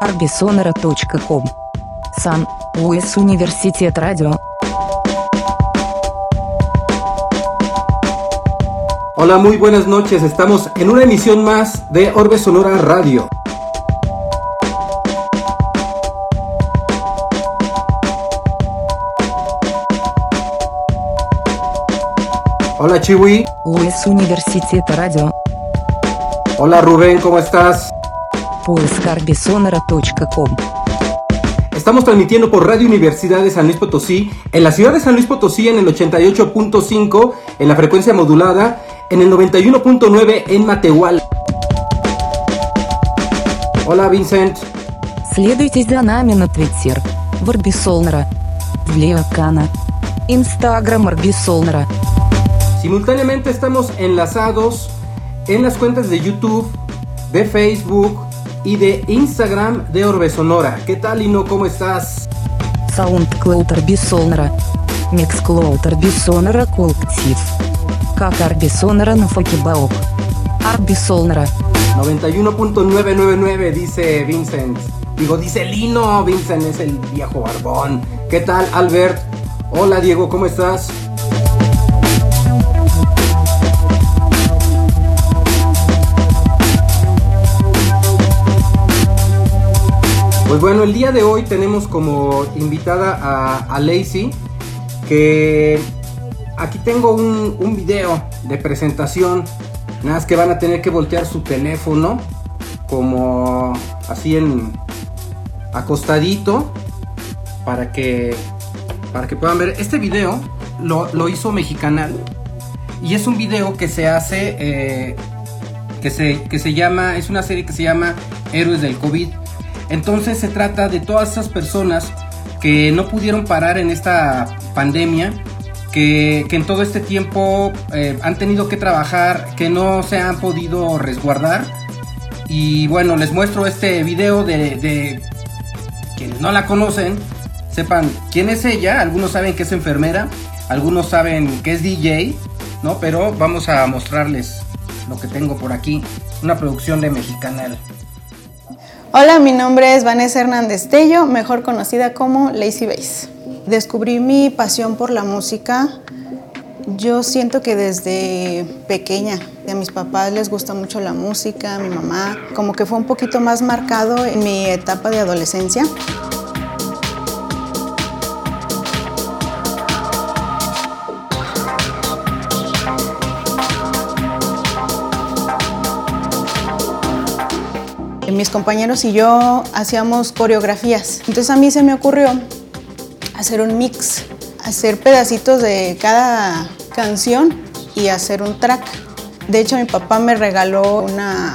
arbisonora.com Сан Луис Университет Радио Hola, muy buenas noches. Estamos en una emisión más de Orbe Sonora Radio. Hola Chiwi. Луис Университет Радио Hola Rubén, ¿cómo estás? Поиск arbisonora.com Estamos transmitiendo por Radio Universidad de San Luis Potosí, en la ciudad de San Luis Potosí en el 88.5, en la frecuencia modulada, en el 91.9 en Matehual. Hola Vincent. Следуйте за нами на Твиттер в Арбисолнера, в Леокана, Инстаграм Арбисолнера, Simultáneamente estamos enlazados en las cuentas de YouTube, de Facebook y de Instagram de Orbe Sonora. ¿Qué tal, Lino? ¿Cómo estás? SoundCloud Арбисолнера, Mixcloud Арбисонера Коллектив, как Арбисонера на Фокибаок, Арбисолнера, 91.999 dice Vincent. Digo, dice Lino. Vincent es el viejo barbón. ¿Qué tal, Albert? Hola, Diego, ¿cómo estás? Pues bueno, el día de hoy tenemos como invitada a, a Lacey, que aquí tengo un, un video de presentación, nada más que van a tener que voltear su teléfono, como así en acostadito, para que, para que puedan ver. Este video lo, lo hizo Mexicanal, y es un video que se hace, eh, que, se, que se llama, es una serie que se llama Héroes del COVID. Entonces se trata de todas esas personas que no pudieron parar en esta pandemia, que, en todo este tiempo eh, han tenido que trabajar, que no se han podido resguardar. Y bueno, les muestro este video de, de quienes no la conocen, sepan quién es ella. Algunos saben que es enfermera, algunos saben que es DJ, ¿no? Pero vamos a mostrarles lo que tengo por aquí, una producción de Mexicanal. Hola, mi nombre es Vanessa Hernández Tello, mejor conocida como Lazy Bass. Descubrí mi pasión por la música. Yo siento que desde pequeña, a mis papás les gusta mucho la música, a mi mamá, como que fue un poquito más marcado en mi etapa de adolescencia. Mis compañeros y yo hacíamos coreografías. Entonces a mí se me ocurrió hacer un mix, hacer pedacitos de cada canción y hacer un track. De hecho, mi papá me regaló una,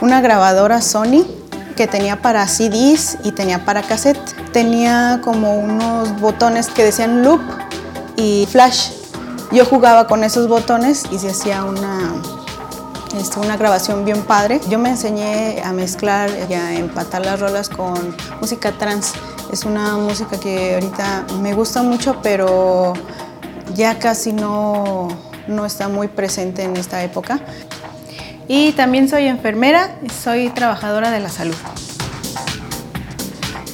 una grabadora Sony que tenía para CDs y tenía para cassette. Tenía como unos botones que decían loop y flash. Yo jugaba con esos botones y se hacía una, una grabación bien padre. Yo me enseñé a mezclar y a empatar las rolas con música trans. Es una música que ahorita me gusta mucho, pero ya casi no, no está muy presente en esta época. Y también soy enfermera soy trabajadora de la salud.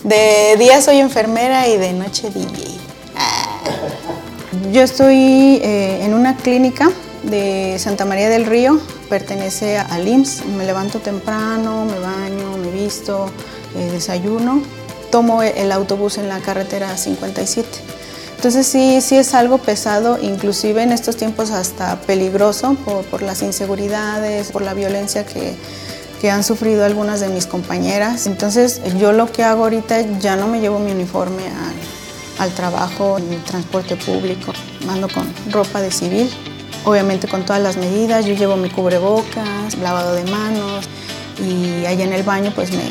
De día soy enfermera y de noche DJ. Yo estoy eh, en una clínica de Santa María del Río, pertenece al IMSS. Me levanto temprano, me baño, me visto, eh, desayuno. Tomo el autobús en la carretera 57. Entonces sí, sí es algo pesado, inclusive en estos tiempos hasta peligroso por, por las inseguridades, por la violencia que, que han sufrido algunas de mis compañeras. Entonces yo lo que hago ahorita ya no me llevo mi uniforme al, al trabajo, en transporte público, ando con ropa de civil, obviamente con todas las medidas, yo llevo mi cubrebocas, lavado de manos y allá en el baño pues me,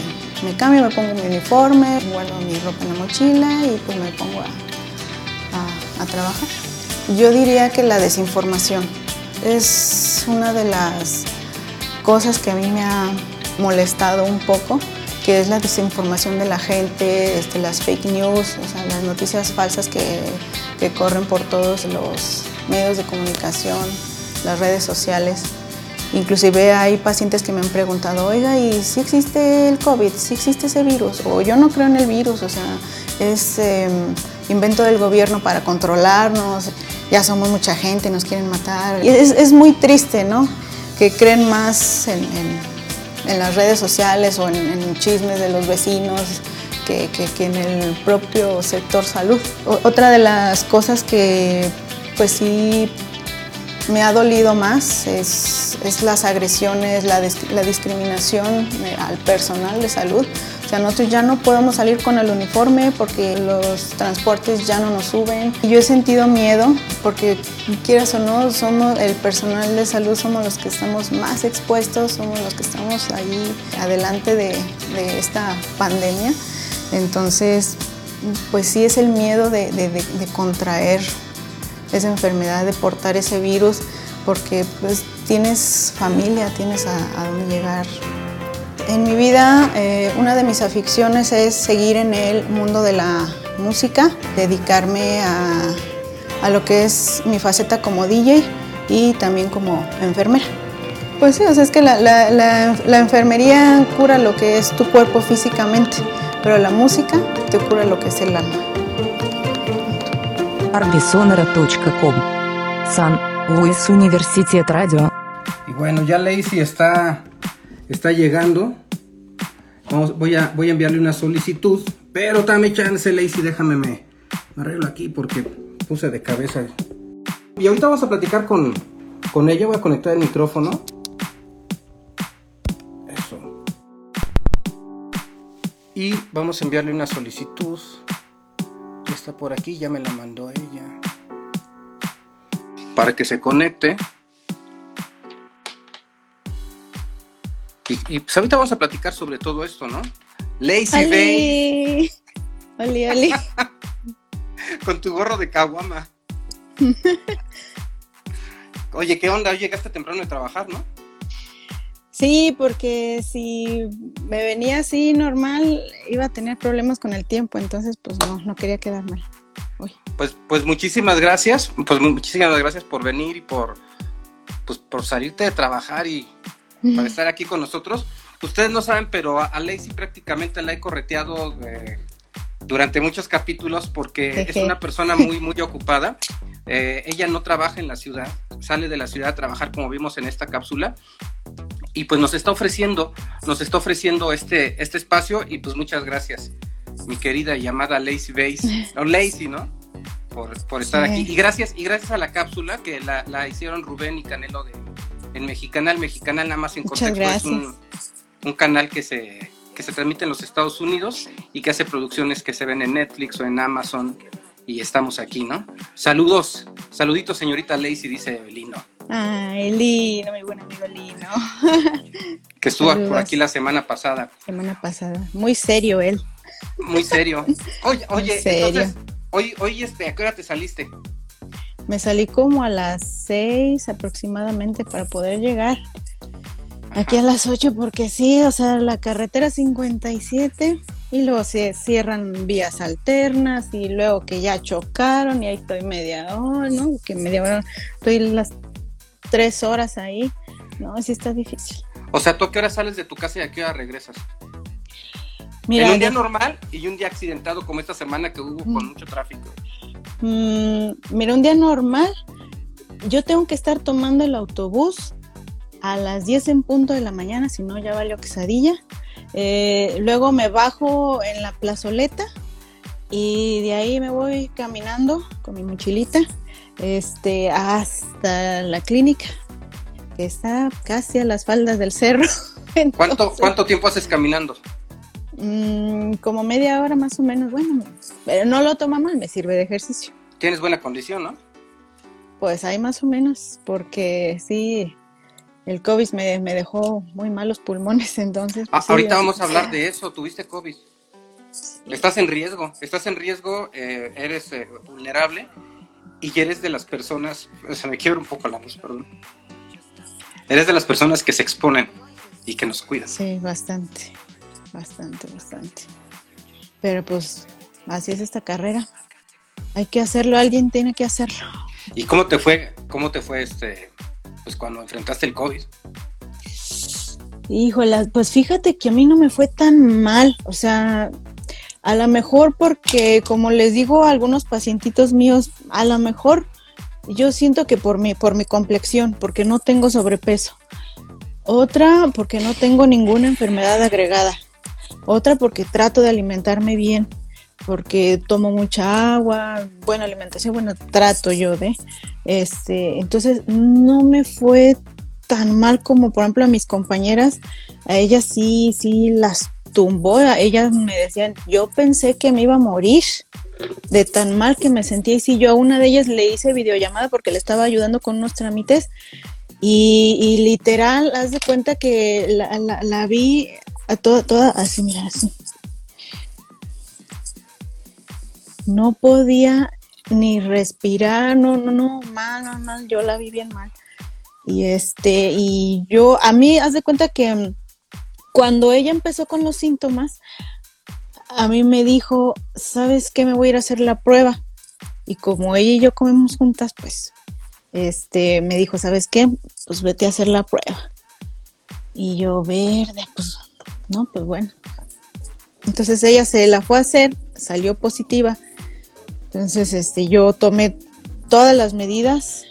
me cambio, me pongo mi uniforme, guardo mi ropa en la mochila y pues me pongo a, a, a trabajar. Yo diría que la desinformación es una de las cosas que a mí me ha molestado un poco, que es la desinformación de la gente, este, las fake news, o sea, las noticias falsas que, que corren por todos los medios de comunicación, las redes sociales. Inclusive hay pacientes que me han preguntado, oiga, ¿y si existe el COVID? ¿Si existe ese virus? O yo no creo en el virus, o sea, es em, invento del gobierno para controlarnos, ya somos mucha gente, nos quieren matar. Y es, muy triste, ¿no? Que creen más en, las redes sociales o en, chismes de los vecinos que, que en el propio sector salud. otra de las cosas que pues sí me ha dolido más es, las agresiones, la, discriminación eh, al personal de salud. O sea, nosotros ya no podemos salir con el uniforme porque los transportes ya no nos suben. Y yo he sentido miedo porque, quieras o no, somos el personal de salud, somos los que estamos más expuestos, somos los que estamos ahí adelante de, de esta pandemia. Entonces, pues sí es el miedo de, de contraer esa enfermedad, de portar ese virus, porque pues tienes familia, tienes a, dónde llegar. En mi vida, eh, una de mis aficiones es seguir en el mundo de la música, dedicarme a, a lo que es mi faceta como DJ y también como enfermera. Pues sí, o sea, es que la, la, enfermería cura lo que es tu cuerpo físicamente, pero la música te cura lo que es el alma arbisonora.com. San Luis Universitet Radio. Y bueno, ya Lacey está, está llegando. Voy, a, voy a enviarle una solicitud. Pero dame chance, Lacey, déjame me, me arreglo aquí porque puse de cabeza. Y ahorita vamos a platicar con, con ella. Voy a conectar el micrófono. Eso. Y vamos a enviarle una solicitud está por aquí, ya me la mandó ella. Para que se conecte. Y, pues ahorita vamos a platicar sobre todo esto, ¿no? Lazy Bay. Oli, oli. Con tu gorro de caguama. Oye, ¿qué onda? Llegaste temprano de trabajar, ¿no? Sí, porque si me venía así normal, iba a tener problemas con el tiempo, entonces pues no, no quería quedarme. Pues, pues muchísimas gracias, pues muchísimas gracias por venir y por, pues, por salirte de trabajar y para estar aquí con nosotros. Ustedes no saben, pero a, Lacey prácticamente la he correteado eh, durante muchos capítulos porque es una persona muy, muy ocupada. Eh, ella no trabaja en la ciudad, sale de la ciudad a trabajar como vimos en esta cápsula y pues nos está ofreciendo, nos está ofreciendo este, este espacio y pues muchas gracias, mi querida llamada Lazy Base, o Lazy, ¿no? Por, estar aquí. Y gracias, y gracias a la cápsula que la, hicieron Rubén y Canelo de, en Mexicanal. Mexicanal nada más en contexto es un, un, canal que se, que se transmite en los Estados Unidos y que hace producciones que se ven en Netflix o en Amazon y estamos aquí, ¿no? Saludos, saluditos señorita Lazy, dice Evelino. Ay, Lino, mi buen amigo Lino. que estuvo por aquí la semana pasada. Semana pasada. Muy serio él. Muy serio. Oye, oye, entonces, hoy, hoy este, ¿a qué hora te saliste? Me salí como a las seis aproximadamente para poder llegar aquí a las ocho porque sí, o sea, la carretera 57 y luego se cierran vías alternas y luego que ya chocaron y ahí estoy media hora, ¿no? Que media hora, estoy las tres horas ahí, ¿no? Sí está difícil. O sea, ¿tú a qué hora sales de tu casa y a qué hora regresas? Mira, en un día normal y un día accidentado como esta semana que hubo con mucho tráfico. Mm, mira, un día normal, yo tengo que estar tomando el autobús a las 10 en punto de la mañana, si no ya valió quesadilla. Eh, luego me bajo en la plazoleta y de ahí me voy caminando con mi mochilita este, hasta la clínica, que está casi a las faldas del cerro. ¿Cuánto, ¿Cuánto tiempo haces caminando? Mm, como media hora más o menos, bueno, pero no lo toma mal, me sirve de ejercicio. Tienes buena condición, ¿no? Pues hay más o menos, porque sí, el COVID me, dejó muy malos pulmones, entonces. Ah, pues ahorita vamos a hablar de eso, tuviste COVID. Estás en riesgo, estás en riesgo, eh, eres eh, vulnerable y eres de las personas, o sea, me quiebro un poco la voz, perdón. Eres de las personas que se exponen y que nos cuidan. Sí, bastante, bastante, bastante. Pero pues así es esta carrera. Hay que hacerlo, alguien tiene que hacerlo. ¿Y cómo te fue, cómo te fue este, pues cuando enfrentaste el COVID? Híjole, pues fíjate que a mí no me fue tan mal, o sea, a lo mejor porque, como les digo a algunos pacientitos míos, a lo mejor yo siento que por mi, por mi complexión, porque no tengo sobrepeso. Otra, porque no tengo ninguna enfermedad agregada. Otra, porque trato de alimentarme bien, porque tomo mucha agua, buena alimentación, bueno, trato yo de. Este, entonces, no me fue tan mal como, por ejemplo, a mis compañeras. A ellas sí, sí las tumbó. Ellas me decían, yo pensé que me iba a morir de tan mal que me sentía. Y si yo a una de ellas le hice videollamada porque le estaba ayudando con unos trámites. Y, literal, haz de cuenta que la, vi a toda, toda así, mira, así. No podía ni respirar, no, no, no, mal, mal, mal, yo la vi bien mal. Y este, y yo, a mí, haz de cuenta que cuando ella empezó con los síntomas, a mí me dijo, ¿sabes qué? Me voy a ir a hacer la prueba. Y como ella y yo comemos juntas, pues, este, me dijo, ¿sabes qué? Pues vete a hacer la prueba. Y yo, verde, pues, no, pues bueno. Entonces ella se la fue a hacer, salió positiva. Entonces, este, yo tomé todas las medidas,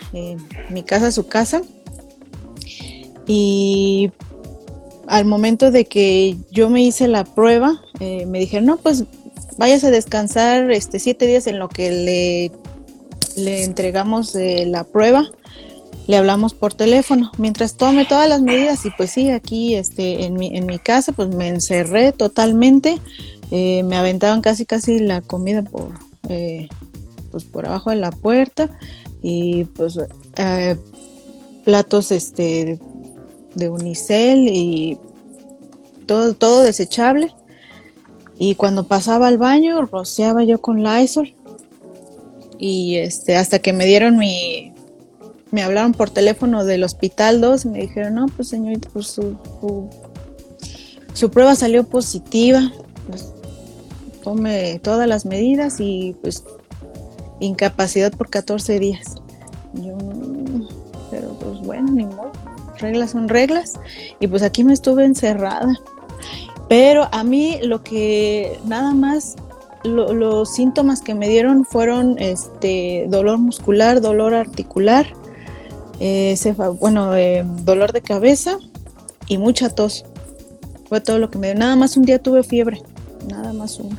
mi casa, su casa. Y al momento de que yo me hice la prueba, eh, me dijeron, no, pues vayas a descansar este, siete días en lo que le, le entregamos eh, la prueba. Le hablamos por teléfono, mientras tome todas las medidas y pues sí, aquí este, en, mi, en mi casa pues me encerré totalmente, eh, me aventaban casi casi la comida por, pues, por abajo de la puerta y pues platos este de unicel y todo, todo desechable. Y cuando pasaba al baño, rociaba yo con Lysol. Y este, hasta que me dieron mi, me hablaron por teléfono del hospital 2 y me dijeron, no, pues señorita, pues su, su, prueba salió positiva. Tome todas las medidas y pues incapacidad por 14 días. Yo, pero pues bueno, ni modo reglas son reglas y pues aquí me estuve encerrada. Pero a mí lo que nada más los síntomas que me dieron fueron este dolor muscular, dolor articular, eh, bueno, eh, dolor de cabeza y mucha tos. Fue todo lo que me dio. Nada más un día tuve fiebre, nada más uno.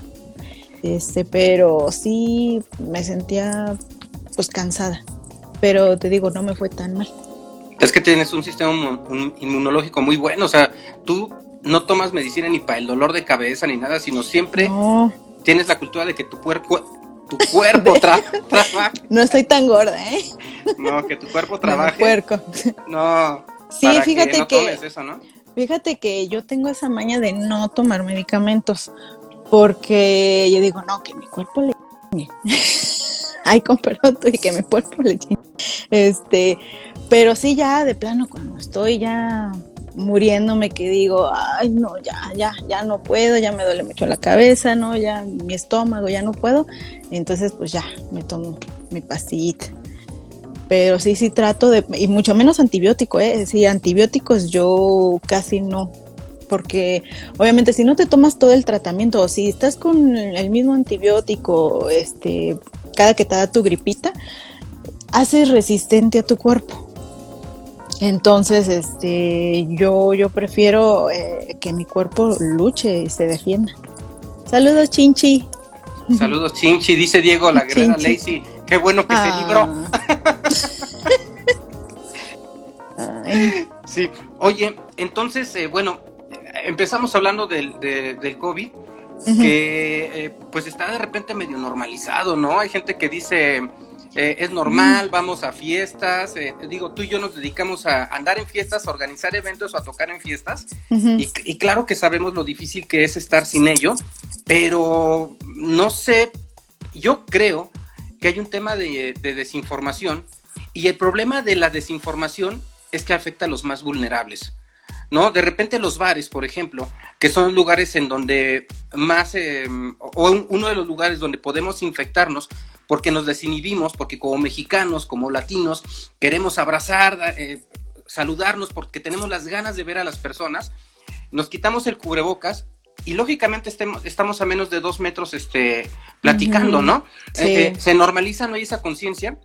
Este, pero sí me sentía pues cansada. Pero te digo, no me fue tan mal. Es que tienes un sistema inmunológico muy bueno, o sea, tú no tomas medicina ni para el dolor de cabeza ni nada, sino siempre tienes la cultura de que tu cuerpo tu cuerpo trabaja. No estoy tan gorda, ¿eh? No, que tu cuerpo trabaje. No. Sí, fíjate que, Fíjate que yo tengo esa maña de no tomar medicamentos porque yo digo, no, que mi cuerpo le Ay, con perdón, y que mi cuerpo le Este, pero sí, ya de plano, cuando estoy ya muriéndome, que digo, ay, no, ya, ya, ya no puedo, ya me duele mucho la cabeza, ¿no? Ya mi estómago, ya no puedo. Entonces, pues ya, me tomo mi pastillita. Pero sí, sí trato de, y mucho menos antibiótico, ¿eh? Sí, antibióticos yo casi no, porque obviamente si no te tomas todo el tratamiento o si estás con el mismo antibiótico este cada que te da tu gripita haces resistente a tu cuerpo entonces, este, yo, yo prefiero eh, que mi cuerpo luche y se defienda. Saludos, Chinchi. Saludos, Chinchi, dice Diego, la guerrera Lacey. Qué bueno que se ah. libró. sí, oye, entonces, eh, bueno, empezamos hablando del, del COVID, que eh, pues está de repente medio normalizado, ¿no? Hay gente que dice eh, es normal, vamos a fiestas, eh, digo, tú y yo nos dedicamos a andar en fiestas, a organizar eventos o a tocar en fiestas, y, claro que sabemos lo difícil que es estar sin ello, pero no sé, yo creo que hay un tema de, de desinformación, y el problema de la desinformación es que afecta a los más vulnerables. ¿No? De repente los bares, por ejemplo, que son lugares en donde más, eh, o uno de los lugares donde podemos infectarnos, porque nos desinhibimos, porque como mexicanos, como latinos, queremos abrazar, eh, saludarnos, porque tenemos las ganas de ver a las personas. nos quitamos el cubrebocas y lógicamente estamos a menos de dos metros este, platicando, ¿no? Eh, se normaliza, no hay esa conciencia,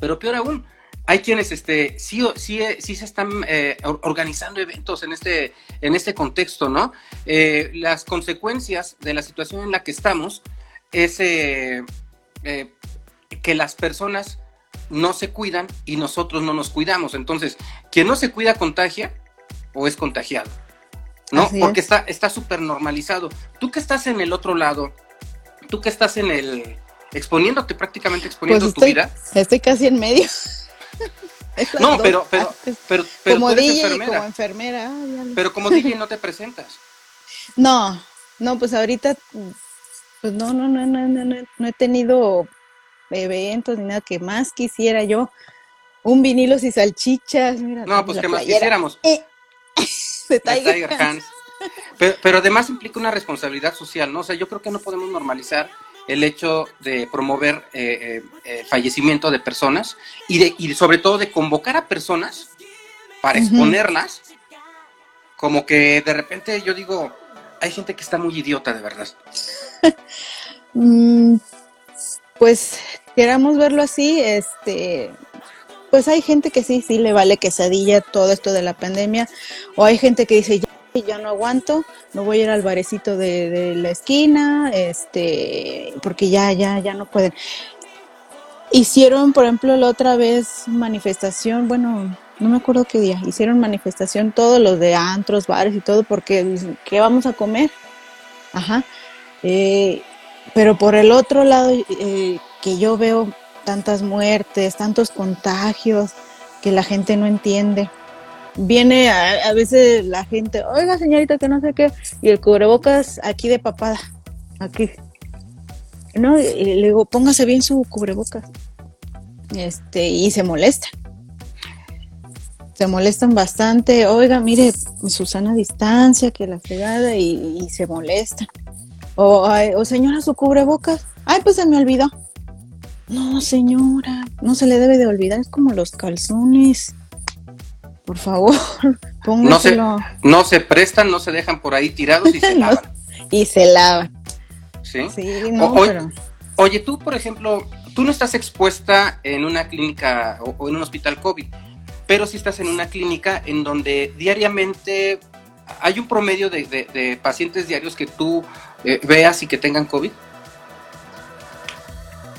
pero peor aún, hay quienes este, sí, sí, sí se están eh, organizando eventos en este, en este contexto, ¿no? Eh, las consecuencias de la situación en la que estamos es que las personas no se cuidan y nosotros no nos cuidamos. Entonces, quien no se cuida contagia o es contagiado. ¿no? Porque está está súper normalizado. Tú que estás en el otro lado, tú que estás en el exponiéndote prácticamente exponiendo pues tu vida. Estoy casi en medio. no, pero pero, pero, como enfermera. como enfermera. pero como DJ no te presentas. No, no, pues ahorita pues no, no, no, no, no, no he tenido eventos ni nada que más quisiera yo. Un vinilos y salchichas. no, pues que más quisiéramos. Eh, Pero, además implica una responsabilidad social, ¿no? O sea, yo creo que no podemos normalizar el hecho de promover eh, eh, eh, fallecimiento de personas y, de, y sobre todo de convocar a personas para exponerlas, como que de repente yo digo, hay gente que está muy idiota de verdad. Mm, pues queramos verlo así, este, pues hay gente que sí, sí le vale quesadilla todo esto de la pandemia, o hay gente que dice, ya, ya no aguanto, no voy a ir al barecito de, la esquina, este, porque ya, ya, ya no pueden. Hicieron, por ejemplo, la otra vez manifestación, bueno, no me acuerdo qué día, hicieron manifestación todos los de antros, bares y todo, porque ¿qué vamos a comer? Ajá. Eh, pero por el otro lado, eh, que yo veo tantas muertes, tantos contagios que la gente no entiende. Viene a, veces la gente, oiga señorita que no sé qué, y el cubrebocas aquí de papada, aquí. No, y le póngase bien su cubrebocas. Este, y se molesta. Se molestan bastante, oiga, mire, Susana distancia, que la fregada, y, se molesta. O, o señora, su cubrebocas. Ay, pues se me olvidó. No, señora, no se le debe de olvidar, es como los calzones. Por favor, póngaselo. No se, no se prestan, no se dejan por ahí tirados y se lavan. y se lavan. Sí. Sí, no, pero... Oye, tú, por ejemplo, tú no estás expuesta en una clínica o, en un hospital COVID, pero sí estás en una clínica en donde diariamente hay un promedio de, pacientes diarios que tú eh, veas y que tengan COVID.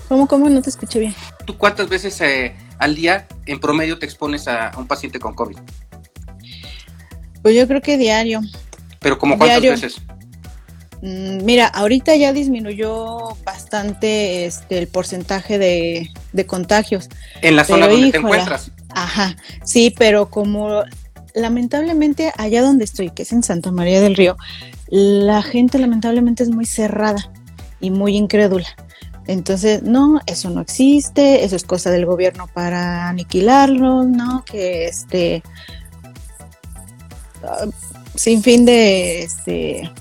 ¿Cómo, cómo? No te escuché bien. ¿Tú cuántas veces eh, al día en promedio te expones a, un paciente con COVID? Pues yo creo que diario. ¿Pero como cuántas veces? Mm, mira, ahorita ya disminuyó bastante este, el porcentaje de, contagios. En la zona donde te encuentras. Ajá, sí, pero como lamentablemente allá donde estoy, que es en Santa María del Río, la gente lamentablemente es muy cerrada y muy incrédula. Entonces, no, eso no existe, eso es cosa del gobierno para aniquilarlo, ¿no? Que este, ah, sin fin de, este,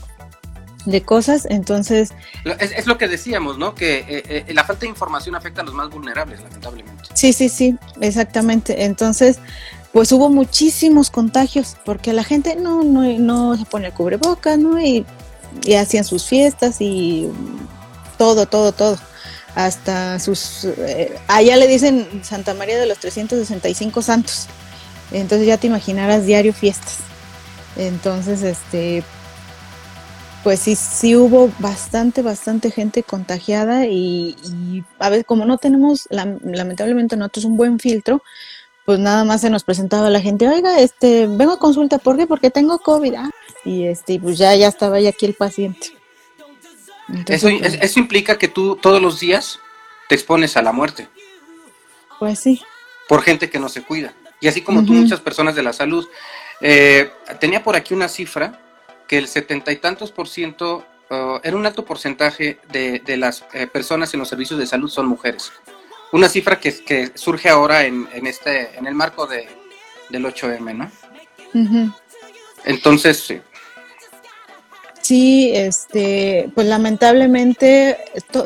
de cosas, entonces... Es, lo que decíamos, ¿no? Que eh, eh, la falta de información afecta a los más vulnerables, lamentablemente. Sí, sí, sí, exactamente. Entonces, pues hubo muchísimos contagios, porque la gente no, no, no se pone el cubrebocas, ¿no? Y, y hacían sus fiestas y todo, todo, todo hasta sus... Eh, allá le dicen Santa María de los 365 santos. Entonces ya te imaginarás diario fiestas. Entonces, este, pues sí, sí hubo bastante, bastante gente contagiada y, a ver, como no tenemos, lamentablemente nosotros un buen filtro, pues nada más se nos presentaba la gente, oiga, este, vengo a consulta, ¿por qué? Porque tengo COVID, ah, y este, pues ya, ya estaba ahí aquí el paciente. Eso, pues, eso implica que tú todos los días te expones a la muerte. Pues sí. Por gente que no se cuida. Y así como tú, muchas personas de la salud. Eh, tenía por aquí una cifra que el setenta y tantos por ciento, uh, era un alto porcentaje de, las eh, personas en los servicios de salud son mujeres. Una cifra que, que surge ahora en, en, este, en el marco de, del 8M, ¿no? Entonces, Sí, este, pues lamentablemente,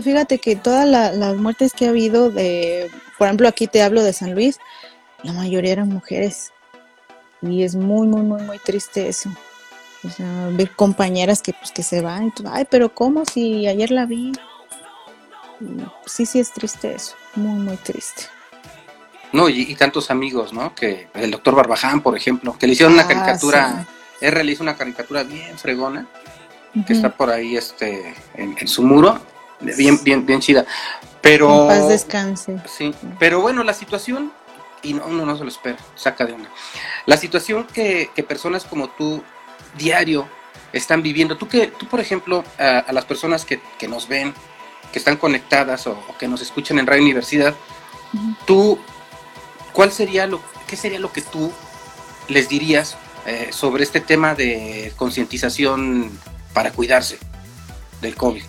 fíjate que todas las muertes que ha habido de, por ejemplo, aquí te hablo de San Luis, la mayoría eran mujeres. Y es muy, muy, muy, muy triste eso. O sea, ver compañeras que pues que se van y tú, ay, pero ¿cómo si ayer la vi? Sí, sí es triste eso, muy, muy triste. No, y, tantos amigos, ¿no? Que el doctor Barbaján, por ejemplo, que le hicieron una ah, caricatura, R le hizo una caricatura bien fregona, que está por ahí este en, su muro, bien, bien, bien chida. Pero. paz descanse. Sí, pero bueno, la situación, y no, uno no se lo espera, saca de una. La situación que, que personas como tú, diario, están viviendo, tú que, tú por ejemplo, a, las personas que, que, nos ven, que están conectadas o, que nos escuchan en Radio Universidad, tú ¿cuál sería lo, qué sería lo que tú les dirías eh, sobre este tema de concientización para cuidarse del COVID?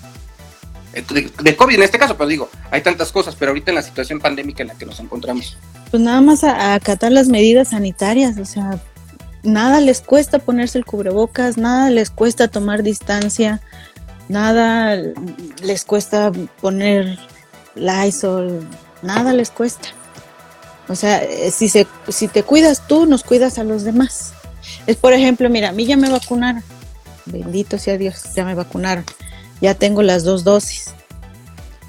Eh, de, COVID en este caso, pero digo, hay tantas cosas, pero ahorita en la situación pandémica en la que nos encontramos. Pues nada más a, acatar las medidas sanitarias, o sea, nada les cuesta ponerse el cubrebocas, nada les cuesta tomar distancia, nada les cuesta poner Lysol, nada les cuesta. O sea, eh, si, se, si te cuidas tú, nos cuidas a los demás. Es por ejemplo, mira, a mí ya me vacunaron. Bendito sea Dios, ya me vacunaron. Ya tengo las dos dosis.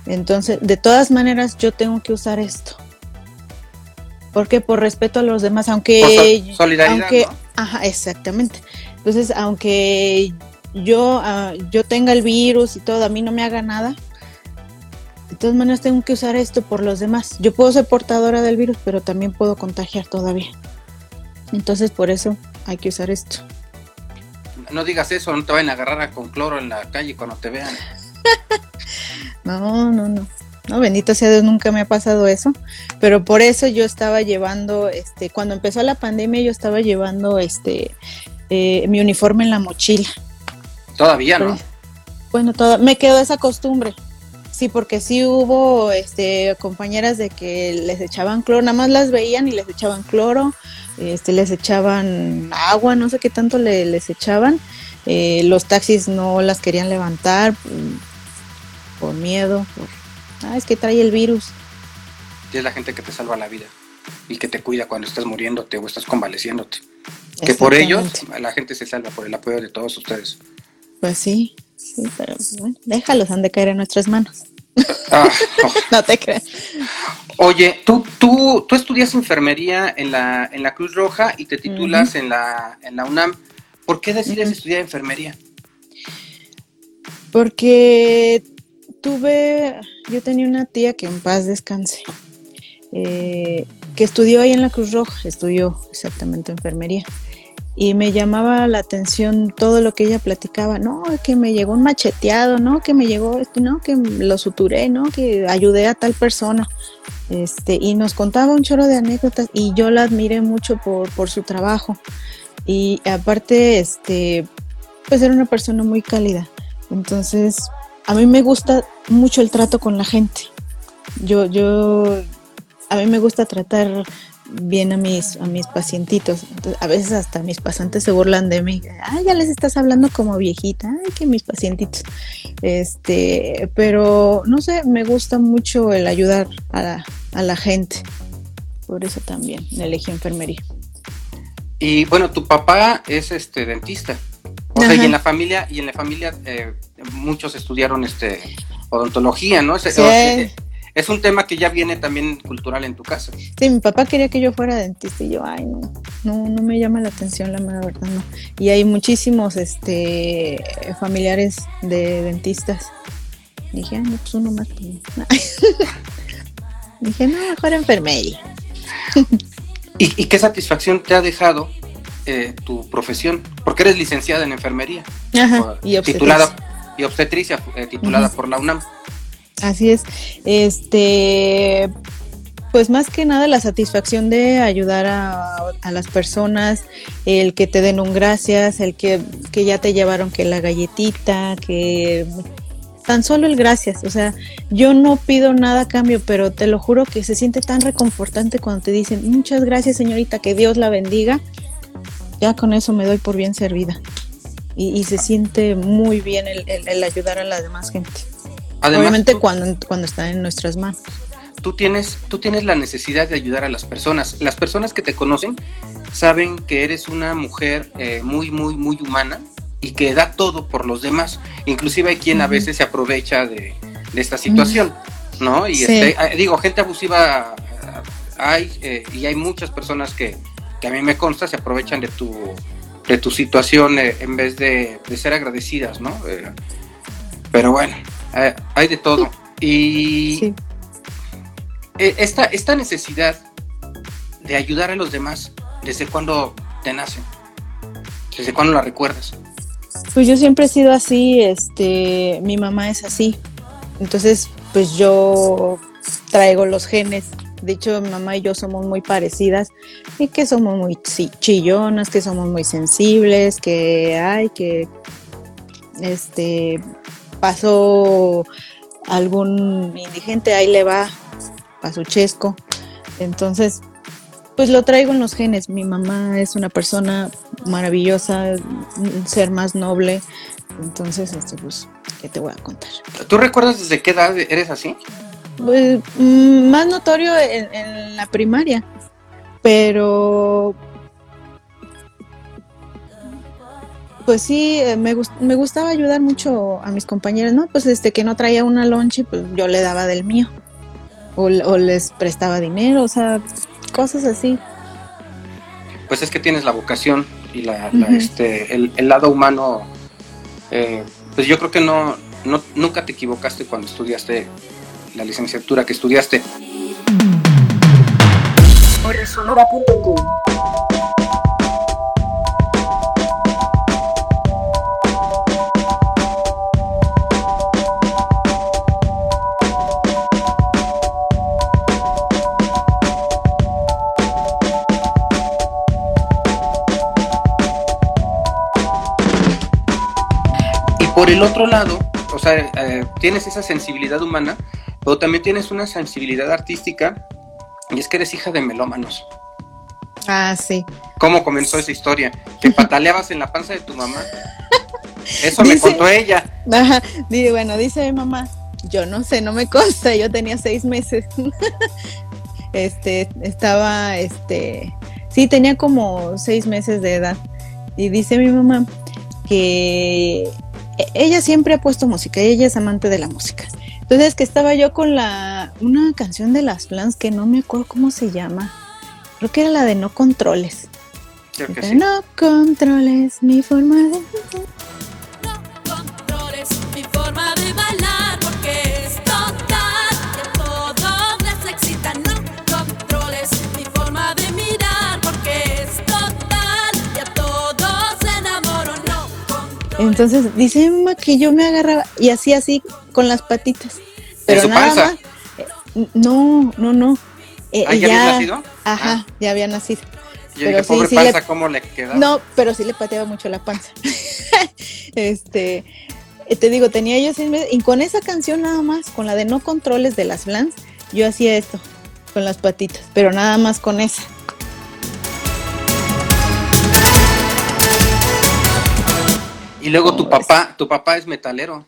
Entonces, de todas maneras, yo tengo que usar esto. Porque por respeto a los demás, aunque... solidaridad, aunque, Ajá, exactamente. Entonces, aunque yo, ah, yo tenga el virus y todo, a mí no me haga nada, de todas maneras tengo que usar esto por los demás. Yo puedo ser portadora del virus, pero también puedo contagiar todavía. Entonces por eso hay que usar esto. No digas eso, no te vayan a agarrar con cloro en la calle cuando te vean. no, no, no. No, bendito sea Dios, nunca me ha pasado eso. Pero por eso yo estaba llevando, este, cuando empezó la pandemia, yo estaba llevando este eh, mi uniforme en la mochila. Todavía no. Bueno, todo, me quedó esa costumbre. Sí, porque sí hubo este, compañeras de que les echaban cloro, nada más las veían y les echaban cloro, este, les echaban agua, no sé qué tanto le, les echaban. Eh, los taxis no las querían levantar por, miedo, por, ah, es que trae el virus. Y es la gente que te salva la vida y que te cuida cuando estás muriéndote o estás convaleciéndote. Que por ellos la gente se salva, por el apoyo de todos ustedes. Pues sí, sí, pero bueno, déjalos, han de caer en nuestras manos. Ah, no te crees. Oye, tú, tú, tú estudias enfermería en la, en la Cruz Roja y te titulas en, la, en la UNAM. ¿Por qué decides estudiar enfermería? Porque tuve, yo tenía una tía que en paz descanse, eh, que estudió ahí en la Cruz Roja, estudió exactamente enfermería y me llamaba la atención todo lo que ella platicaba, no, que me llegó un macheteado, no, que me llegó esto, no, que lo suturé, no, que ayudé a tal persona. Este, y nos contaba un chorro de anécdotas y yo la admiré mucho por, por su trabajo. Y aparte, este, pues era una persona muy cálida. Entonces, a mí me gusta mucho el trato con la gente. Yo, yo, a mí me gusta tratar bien a mis, a mis pacientitos. a veces hasta mis pasantes se burlan de mí. Ay, ya les estás hablando como viejita. Ay, que mis pacientitos. Este, pero no sé, me gusta mucho el ayudar a la, a la gente. Por eso también elegí enfermería. Y bueno, tu papá es este dentista. O sea, y en la familia, y en la familia eh, muchos estudiaron este odontología, ¿no? sí es un tema que ya viene también cultural en tu casa. Sí, mi papá quería que yo fuera dentista y yo, ay, no, no, no me llama la atención, la mera verdad, no. Y hay muchísimos este, familiares de dentistas. dije, ay, no, pues uno más. dije, no, mejor enfermería. ¿Y, qué satisfacción te ha dejado eh, tu profesión? Porque eres licenciada en enfermería. Ajá, y obstetricia. Titulada, y obstetricia, eh, titulada por la UNAM. Así es. Este, pues más que nada la satisfacción de ayudar a, las personas, el que te den un gracias, el que, que, ya te llevaron que la galletita, que tan solo el gracias, o sea, yo no pido nada a cambio, pero te lo juro que se siente tan reconfortante cuando te dicen muchas gracias señorita, que Dios la bendiga, ya con eso me doy por bien servida. Y, se siente muy bien el ayudar a la demás gente. Obviamente cuando, cuando están en nuestras manos. Tú tienes, tú tienes la necesidad de ayudar a las personas. Las personas que te conocen saben que eres una mujer eh, muy, muy, muy humana, y que da todo por los demás. Inclusive hay quien a veces se aprovecha de, esta situación, ¿no? Y este, ah, digo, gente abusiva hay eh, y hay muchas personas que, que, a mí me consta se aprovechan de tu, de tu situación eh, en vez de, ser agradecidas, ¿no? Eh, pero bueno, hay de todo. Y esta, esta necesidad de ayudar a los demás, ¿desde cuándo te nace? ¿Desde cuándo la recuerdas? Pues yo siempre he sido así, este, mi mamá es así. Entonces, pues yo traigo los genes. De hecho, mi mamá y yo somos muy parecidas y que somos muy chillonas, que somos muy sensibles, que hay que este pasó algún indigente, ahí le va a su chesco. Entonces, pues lo traigo en los genes. Mi mamá es una persona maravillosa, un ser más noble. Entonces, este, pues, ¿qué te voy a contar? ¿Tú recuerdas desde qué edad eres así? Pues, mm, más notorio en, la primaria, pero pues sí, eh, me, me, gustaba ayudar mucho a mis compañeros, ¿no? Pues este que no traía una lonche, pues yo le daba del mío. O, o, les prestaba dinero, o sea, cosas así. Pues es que tienes la vocación y la, este, el, lado humano, eh, pues yo creo que no, no, nunca te equivocaste cuando estudiaste la licenciatura que estudiaste. Por el otro lado, o sea, eh, tienes esa sensibilidad humana, pero también tienes una sensibilidad artística y es que eres hija de melómanos. Ah, sí. ¿Cómo comenzó esa historia? ¿Que pataleabas en la panza de tu mamá? Eso me contó ella. Ajá, bueno, dice mi mamá, yo no sé, no me consta, yo tenía seis meses. este, estaba, este, sí, tenía como seis meses de edad. Y dice mi mamá que ella siempre ha puesto música, ella es amante de la música. Entonces que estaba yo con la una canción de las Plans que no me acuerdo cómo se llama. Creo que era la de No Controles. No controles mi forma de Entonces dice Emma que yo me agarraba y hacía así con las patitas. Pero nada más. Eh, no, no, no. Eh, ¿Ah, ya, había nacido? Ajá, ah. ya había nacido. Yo pero pobre panza, ¿cómo le quedaba? No, pero sí le pateaba mucho la panza. este, eh, te digo, tenía yo seis meses, y con esa canción nada más, con la de no controles de las Flans, yo hacía esto, con las patitas, pero nada más con esa. Y luego tu papá, tu papá es metalero.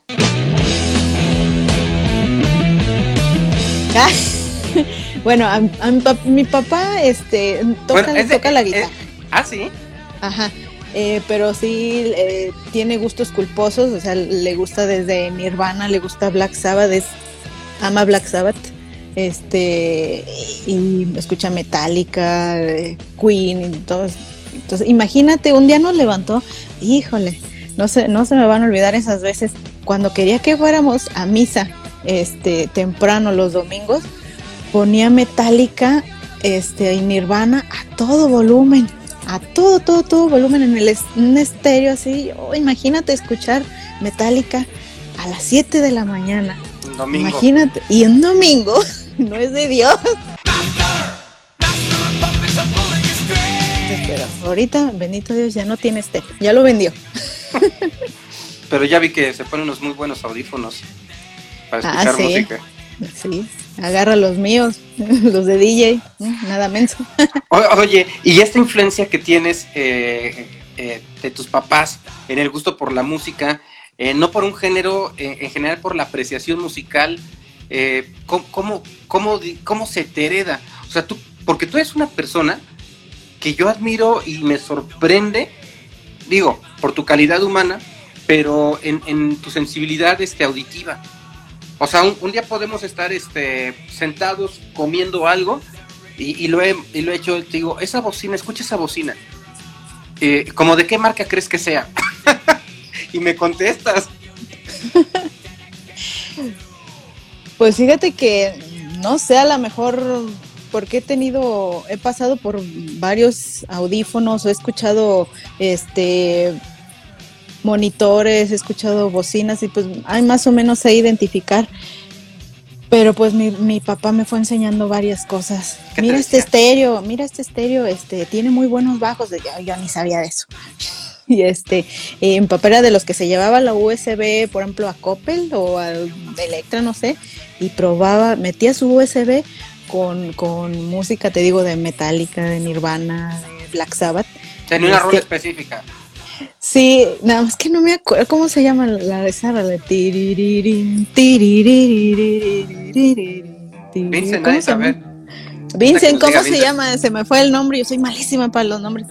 bueno, a, mi, papá este, toca, toca la guitarra. ah, sí. Ajá. Eh, pero sí eh, tiene gustos culposos, o sea, le gusta desde Nirvana, le gusta Black Sabbath, ama Black Sabbath, este, y escucha Metallica, eh, Queen y todo. Entonces, imagínate, un día nos levantó, híjole, no se, no se me van a olvidar esas veces cuando quería que fuéramos a misa este, temprano los domingos, ponía metálica este, y Nirvana a todo volumen, a todo, todo, todo volumen en el un estéreo así. Oh, imagínate escuchar metálica a las 7 de la mañana. domingo. Imagínate, y un domingo, no es de Dios. Pero ahorita, bendito Dios, ya no tiene este, ya lo vendió. Pero ya vi que se ponen unos muy buenos audífonos para ah, escuchar música. Sí, agarra los míos, los de DJ, nada menos. Oye, y esta influencia que tienes eh, eh, de tus papás en el gusto por la música, eh, no por un género, en general por la apreciación musical, ¿cómo, cómo, cómo, se te hereda? O sea, tú, porque tú eres una persona que yo admiro y me sorprende digo, por tu calidad humana, pero en, tu sensibilidad este, auditiva. O sea, un, día podemos estar este, sentados comiendo algo y, lo he, y lo he hecho, te digo, esa bocina, escucha esa bocina. Eh, como de qué marca crees que sea. y me contestas. pues fíjate que, no sé, a lo mejor porque he tenido, he pasado por varios audífonos, he escuchado este monitores, he escuchado bocinas y pues hay más o menos sé identificar. Pero pues mi, mi papá me fue enseñando varias cosas. Mira este estéreo, mira este estéreo, este, tiene muy buenos bajos. Yo, yo ni sabía de eso. Y este, eh, mi papá era de los que se llevaba la USB, por ejemplo, a Coppel o a Electra, no sé, y probaba, metía su USB con, con música, te digo, de Metallica, de Nirvana, de Black Sabbath. Tenía una rola este, específica. Sí, nada más que no me acuerdo cómo se llama la de esa de Vincent, ¿cómo se llama? Vincent, ¿cómo se llama? Se me fue el nombre, yo soy malísima para los nombres.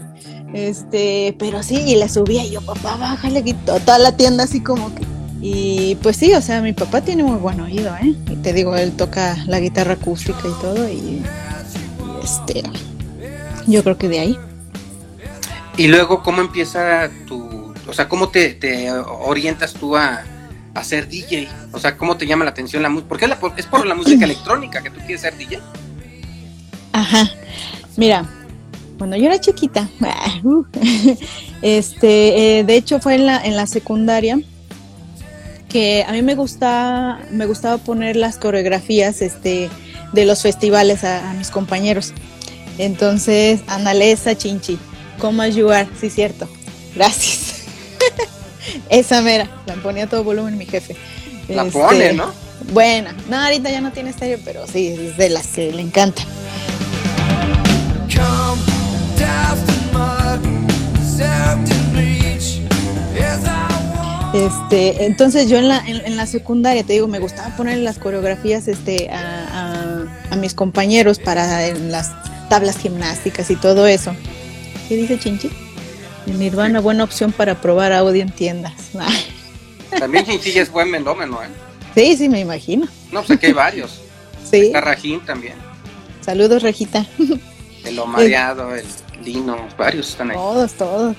Este, pero sí, y le subía y yo, papá, bájale, y toda la tienda así como que. Y pues sí, o sea, mi papá tiene muy buen oído, ¿eh? Y te digo, él toca la guitarra acústica y todo, y este, yo creo que de ahí. Y luego, ¿cómo empieza tu, o sea, cómo te, orientas tú a, a, ser DJ? O sea, ¿cómo te llama la atención la música? Porque es por la música electrónica que tú quieres ser DJ. Ajá, mira, cuando yo era chiquita, este, eh, de hecho fue en la, en la secundaria que a mí me gustaba, me gustaba poner las coreografías este, de los festivales a, mis compañeros. Entonces, Analesa Chinchi, ¿cómo ayudar? Sí, cierto. Gracias. Esa mera, la ponía a todo volumen mi jefe. La pone, este, ¿no? Buena. No, ahorita ya no tiene estéreo, pero sí, es de las que le encanta. Este, entonces yo en la, en, la secundaria, te digo, me gustaba poner las coreografías este, a, a, mis compañeros para las tablas gimnásticas y todo eso. ¿Qué dice Chinchi? Nirvana, buena opción para probar audio en tiendas. También Chinchi es buen melómeno, ¿eh? Sí, sí, me imagino. No, pues aquí hay varios. Sí. Está Rajín también. Saludos, Rajita. El Omareado, el Lino, varios están ahí. Todos, todos.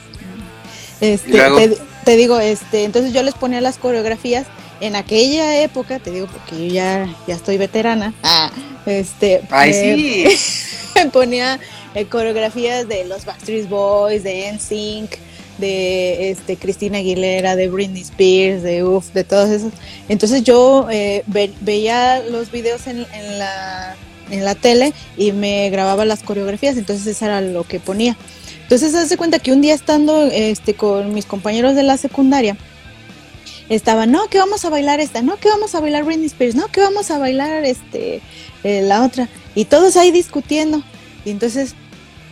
Este, te, digo, este, entonces yo les ponía las coreografías en aquella época, te digo porque yo ya, ya estoy veterana, ah, este, Ay, sí. ponía eh, coreografías de los Backstreet Boys, de NSYNC, de este, Cristina Aguilera, de Britney Spears, de UF, de todos esos. Entonces yo eh, veía los videos en, en, la, en la tele y me grababa las coreografías, entonces eso era lo que ponía. Entonces, hace cuenta que un día estando este, con mis compañeros de la secundaria, estaban, no, que vamos a bailar esta, no, que vamos a bailar Britney Spears, no, que vamos a bailar este, eh, la otra. Y todos ahí discutiendo. Y entonces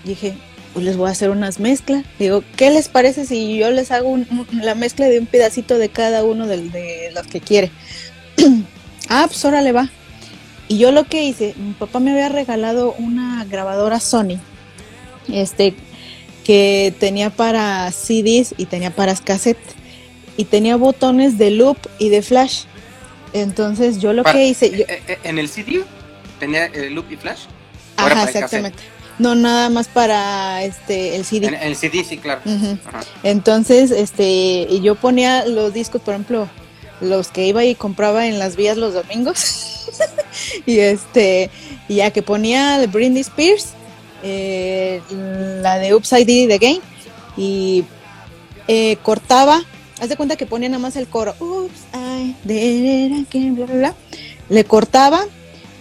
dije, pues les voy a hacer unas mezclas. Digo, ¿qué les parece si yo les hago la mezcla de un pedacito de cada uno de, los que quiere? ah, pues ahora le va. Y yo lo que hice, mi papá me había regalado una grabadora Sony, este, que tenía para CDs y tenía para cassette y tenía botones de loop y de flash. Entonces yo lo que hice... Eh, eh, ¿En el CD tenía el loop y flash? Ajá, exactamente. No, nada más para este el CD. En, el CD, sí, claro. Entonces, este, yo ponía los discos, por ejemplo, los que iba y compraba en las vías los domingos. y este, y ya que ponía Britney Spears, eh, la de Upside Did It Again, y eh, cortaba, haz de cuenta que ponía nada más el coro, le cortaba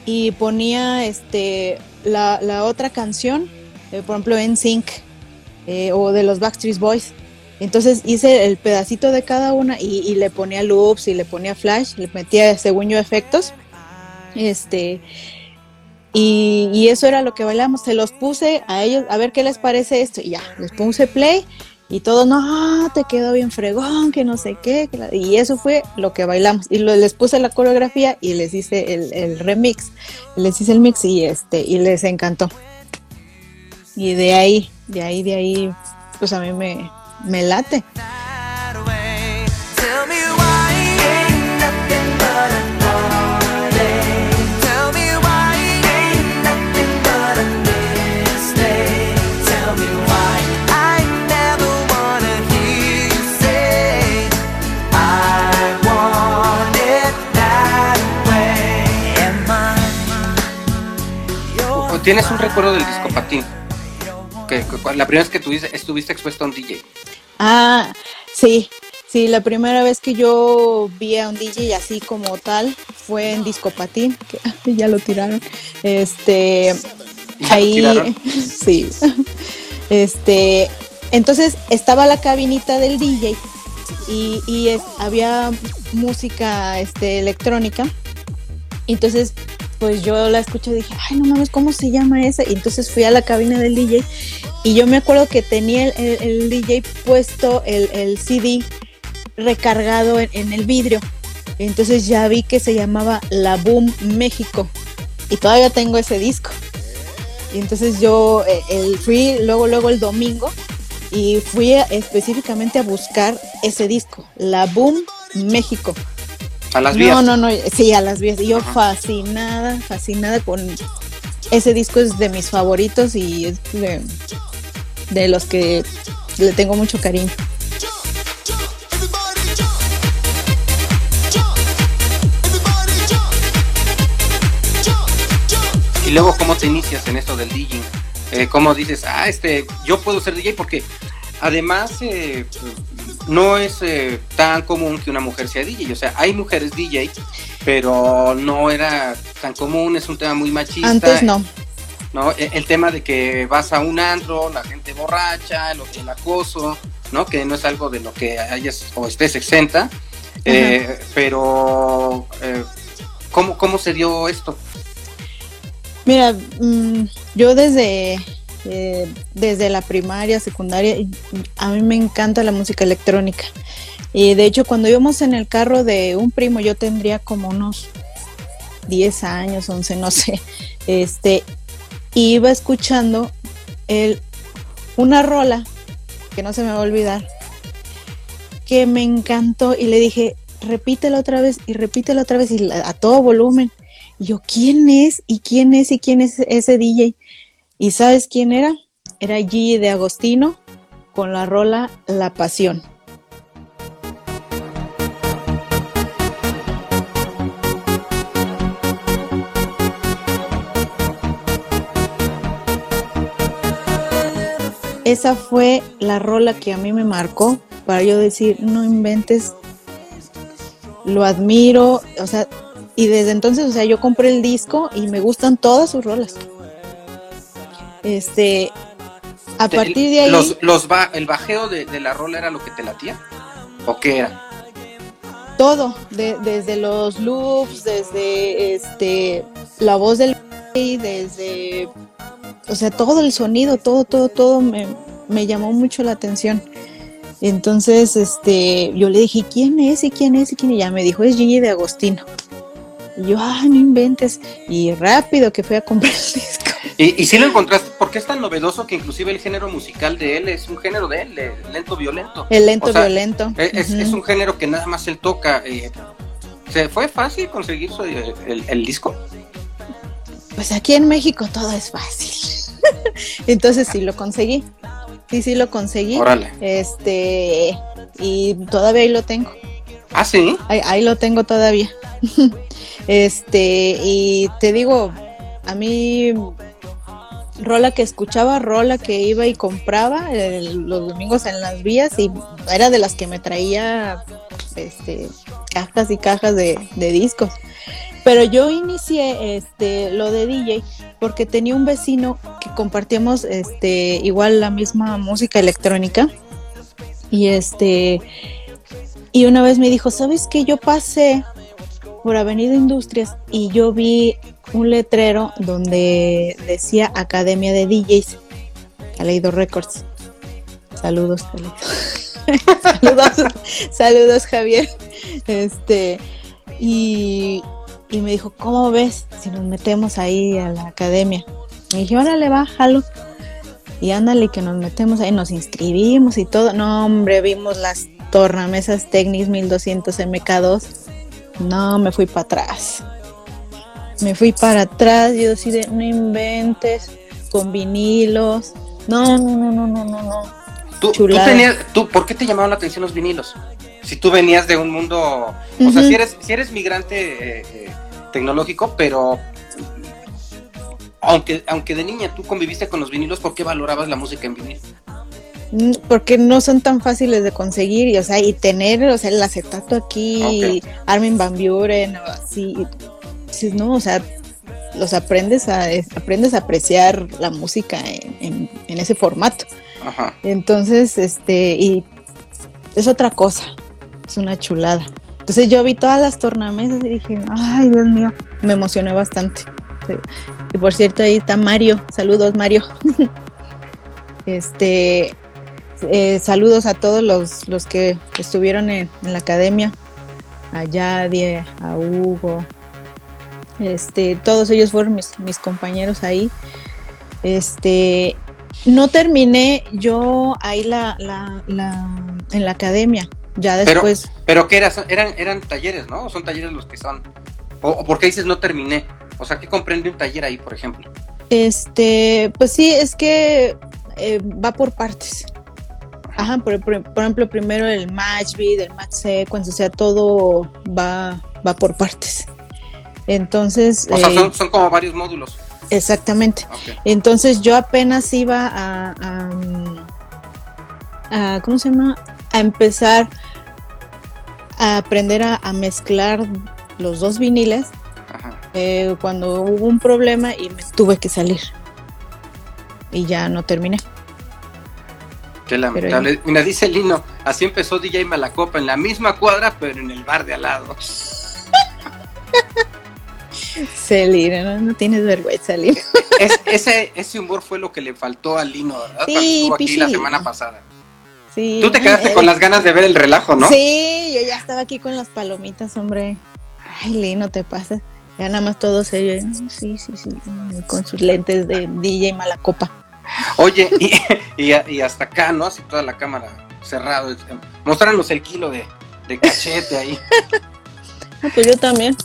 y ponía este la, la otra canción, eh, por ejemplo en Sync o de los Backstreet Boys. Entonces hice el pedacito de cada una y, y, le ponía loops y le ponía flash, le metía según yo efectos. Este, y, eso era lo que bailamos. Se los puse a ellos a ver qué les parece esto. Y ya, les puse play y todos, no, te quedó bien fregón, que no sé qué. Y eso fue lo que bailamos. Y les puse la coreografía y les hice el, remix. Les hice el mix y, este, y les encantó. Y de ahí, de ahí, de ahí, pues a mí me, me late. ¿Tienes un recuerdo del disco patín? Que, la primera vez que tú estuviste expuesto a un DJ. Ah, sí, sí, la primera vez que yo vi a un DJ así como tal fue en Disco Patín, que ya lo tiraron. Este, ahí, sí. Este, entonces estaba la cabinita del DJ y, y había música este, electrónica. Entonces pues yo la escuché y dije, ay, no mames, ¿cómo se llama esa? Y entonces fui a la cabina del DJ y yo me acuerdo que tenía el, DJ puesto el, CD recargado en, el vidrio. Entonces ya vi que se llamaba La Boom México y todavía tengo ese disco. Y entonces yo eh, el, fui luego, luego el domingo y fui específicamente a buscar ese disco, La Boom México. A las vías. No, no, no, sí, a las vías. Yo fascinada, fascinada con ese disco es de mis favoritos y es de, los que le tengo mucho cariño. Y luego, ¿cómo te inicias en esto del DJ? Eh, ¿Cómo dices, ah, este, yo puedo ser DJ? Porque además, eh, no es eh, tan común que una mujer sea DJ. O sea, hay mujeres DJ, pero no era tan común, es un tema muy machista. Antes no. ¿no? E, el, tema de que vas a un andro, la gente borracha, lo, el acoso, ¿no? Que no es algo de lo que hayas o estés exenta. Eh, pero, eh, ¿cómo, ¿cómo se dio esto? Mira, mm, yo desde eh, desde la primaria, secundaria, a mí me encanta la música electrónica. Y de hecho, cuando íbamos en el carro de un primo, yo tendría como unos 10 años, 11, no sé, este, iba escuchando el, una rola que no se me va a olvidar, que me encantó y le dije, repítelo otra vez y repítelo otra vez y a todo volumen. Y yo, ¿quién es? ¿Y quién es? ¿Y quién es ese DJ? ¿Y sabes quién era? Era G de Agostino con la rola La Pasión. Esa fue la rola que a mí me marcó para yo decir, no inventes, lo admiro, o sea, y desde entonces, o sea, yo compré el disco y me gustan todas sus rolas. Este, a partir de ahí. Los, los ¿El bajeo de, la rola era lo que te latía? ¿O qué era? Todo, desde los loops, desde este la voz del desde o sea, todo el sonido, todo, todo, todo me, me llamó mucho la atención. Entonces, este, yo le dije, ¿quién es? ¿Y quién es? ¿Y quién? Y ya me dijo, es Gigi de Agostino. Y yo, ah, no inventes. Y rápido que fui a comprar el disco. Y, si lo encontraste, porque es tan novedoso que inclusive el género musical de él es un género de él, lento violento. El lento violento. E, es, un género que nada más él toca. Eh, ¿Se fue fácil conseguir el, disco? Pues aquí en México todo es fácil. Entonces sí lo conseguí. Sí, sí lo conseguí. Órale. Este, y todavía ahí lo tengo. Ah, sí. Ahí, ahí lo tengo todavía. este, y te digo, a mí rola que escuchaba, rola que iba y compraba los domingos en las vías y era de las que me traía este, cajas y cajas de, discos. Pero yo inicié este, lo de DJ porque tenía un vecino que compartíamos este, igual la misma música electrónica y este y una vez me dijo, ¿sabes qué? Yo pasé por Avenida Industrias y yo vi un letrero donde decía Academia de DJs, Caleido Records. Saludos, saludos, saludos, Javier. Este, y, me dijo, ¿cómo ves si nos metemos ahí a la academia? Me dije, órale, bájalo. y ándale que nos metemos ahí, nos inscribimos y todo. No, hombre, vimos las tornamesas Technics 1200 MK2. No, me fui para atrás. Me fui para atrás, yo así de, no inventes, con vinilos. No, no, no, no, no, no, no. ¿Tú, tú tenías, tú, ¿Por qué te llamaban la atención los vinilos? Si tú venías de un mundo, o sea, si eres, si eres migrante eh, eh, tecnológico, pero aunque, aunque de niña tú conviviste con los vinilos, ¿por qué valorabas la música en vinil? Mm, porque no son tan fáciles de conseguir y, o sea, y tener, o sea, el acetato aquí, Armin Van Buren, así, no, o sea, los aprendes a, aprendes a apreciar la música en, ese formato. Ajá. Entonces, este, y es otra cosa, es una chulada. Entonces yo vi todas las tornamesas y dije, ay Dios mío, me emocioné bastante. Y por cierto, ahí está Mario. Saludos, Mario. este, eh, saludos a todos los, los que estuvieron en, la academia. A Yadie, a Hugo. Este, todos ellos fueron mis, compañeros ahí. Este, no terminé yo ahí la, la, en la academia. Ya después. Pero, pero ¿qué era? Eran, eran talleres, ¿no? ¿O son talleres los que son? ¿O, o por qué dices no terminé? O sea, ¿qué comprende un taller ahí, por ejemplo? Este, pues sí, es que eh, va por partes. Ajá, por, ejemplo, primero el match beat, el match sequence, o sea, todo va, va por partes. Entonces. O sea, son, eh, como varios módulos. Exactamente. Entonces yo apenas iba a, a, ¿cómo se llama? A empezar a aprender a, a mezclar los dos viniles eh, cuando hubo un problema y me tuve que salir. Y ya no terminé. Qué lamentable. Mira, dice Lino, así empezó DJ Malacopa en la misma cuadra, pero en el bar de al lado. Celino, ¿no? no tienes vergüenza, Lino. ese, ese humor fue lo que le faltó a Lino, ¿verdad? Sí, aquí la semana pasada. Sí. Tú te quedaste con las ganas de ver el relajo, ¿no? Sí, yo ya estaba aquí con las palomitas, hombre. Ay, Lino, te pasas. Ya nada más todo serio. Sí, sí, sí. Con sus lentes de DJ Malacopa. Oye, y, y, hasta acá, ¿no? Así toda la cámara cerrado. Mostrarnos el kilo de, cachete ahí. pues yo también.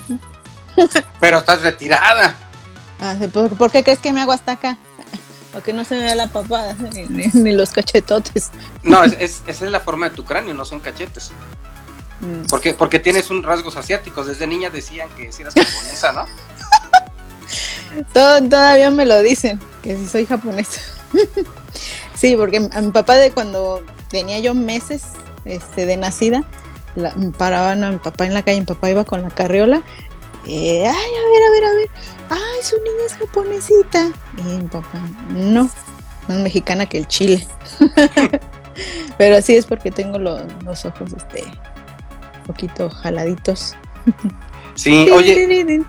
Pero estás retirada. Ah, ¿por, qué crees que me hago hasta acá? Porque no se me vea la papada, ni, los cachetotes. No, es, esa es la forma de tu cráneo, no son cachetes. Mm. Porque, porque tienes un rasgos asiáticos. Desde niña decían que si eras japonesa, ¿no? todavía me lo dicen, que si soy japonesa. sí, porque a mi papá de cuando tenía yo meses este, de nacida, la, paraban a mi papá en la calle, mi papá iba con la carriola. Eh, ay, a ver, a ver, a ver. Ay, su niña es japonesita. Y mi papá, no, más mexicana que el chile. Pero así es porque tengo los, los ojos este, poquito jaladitos. Sí, oye.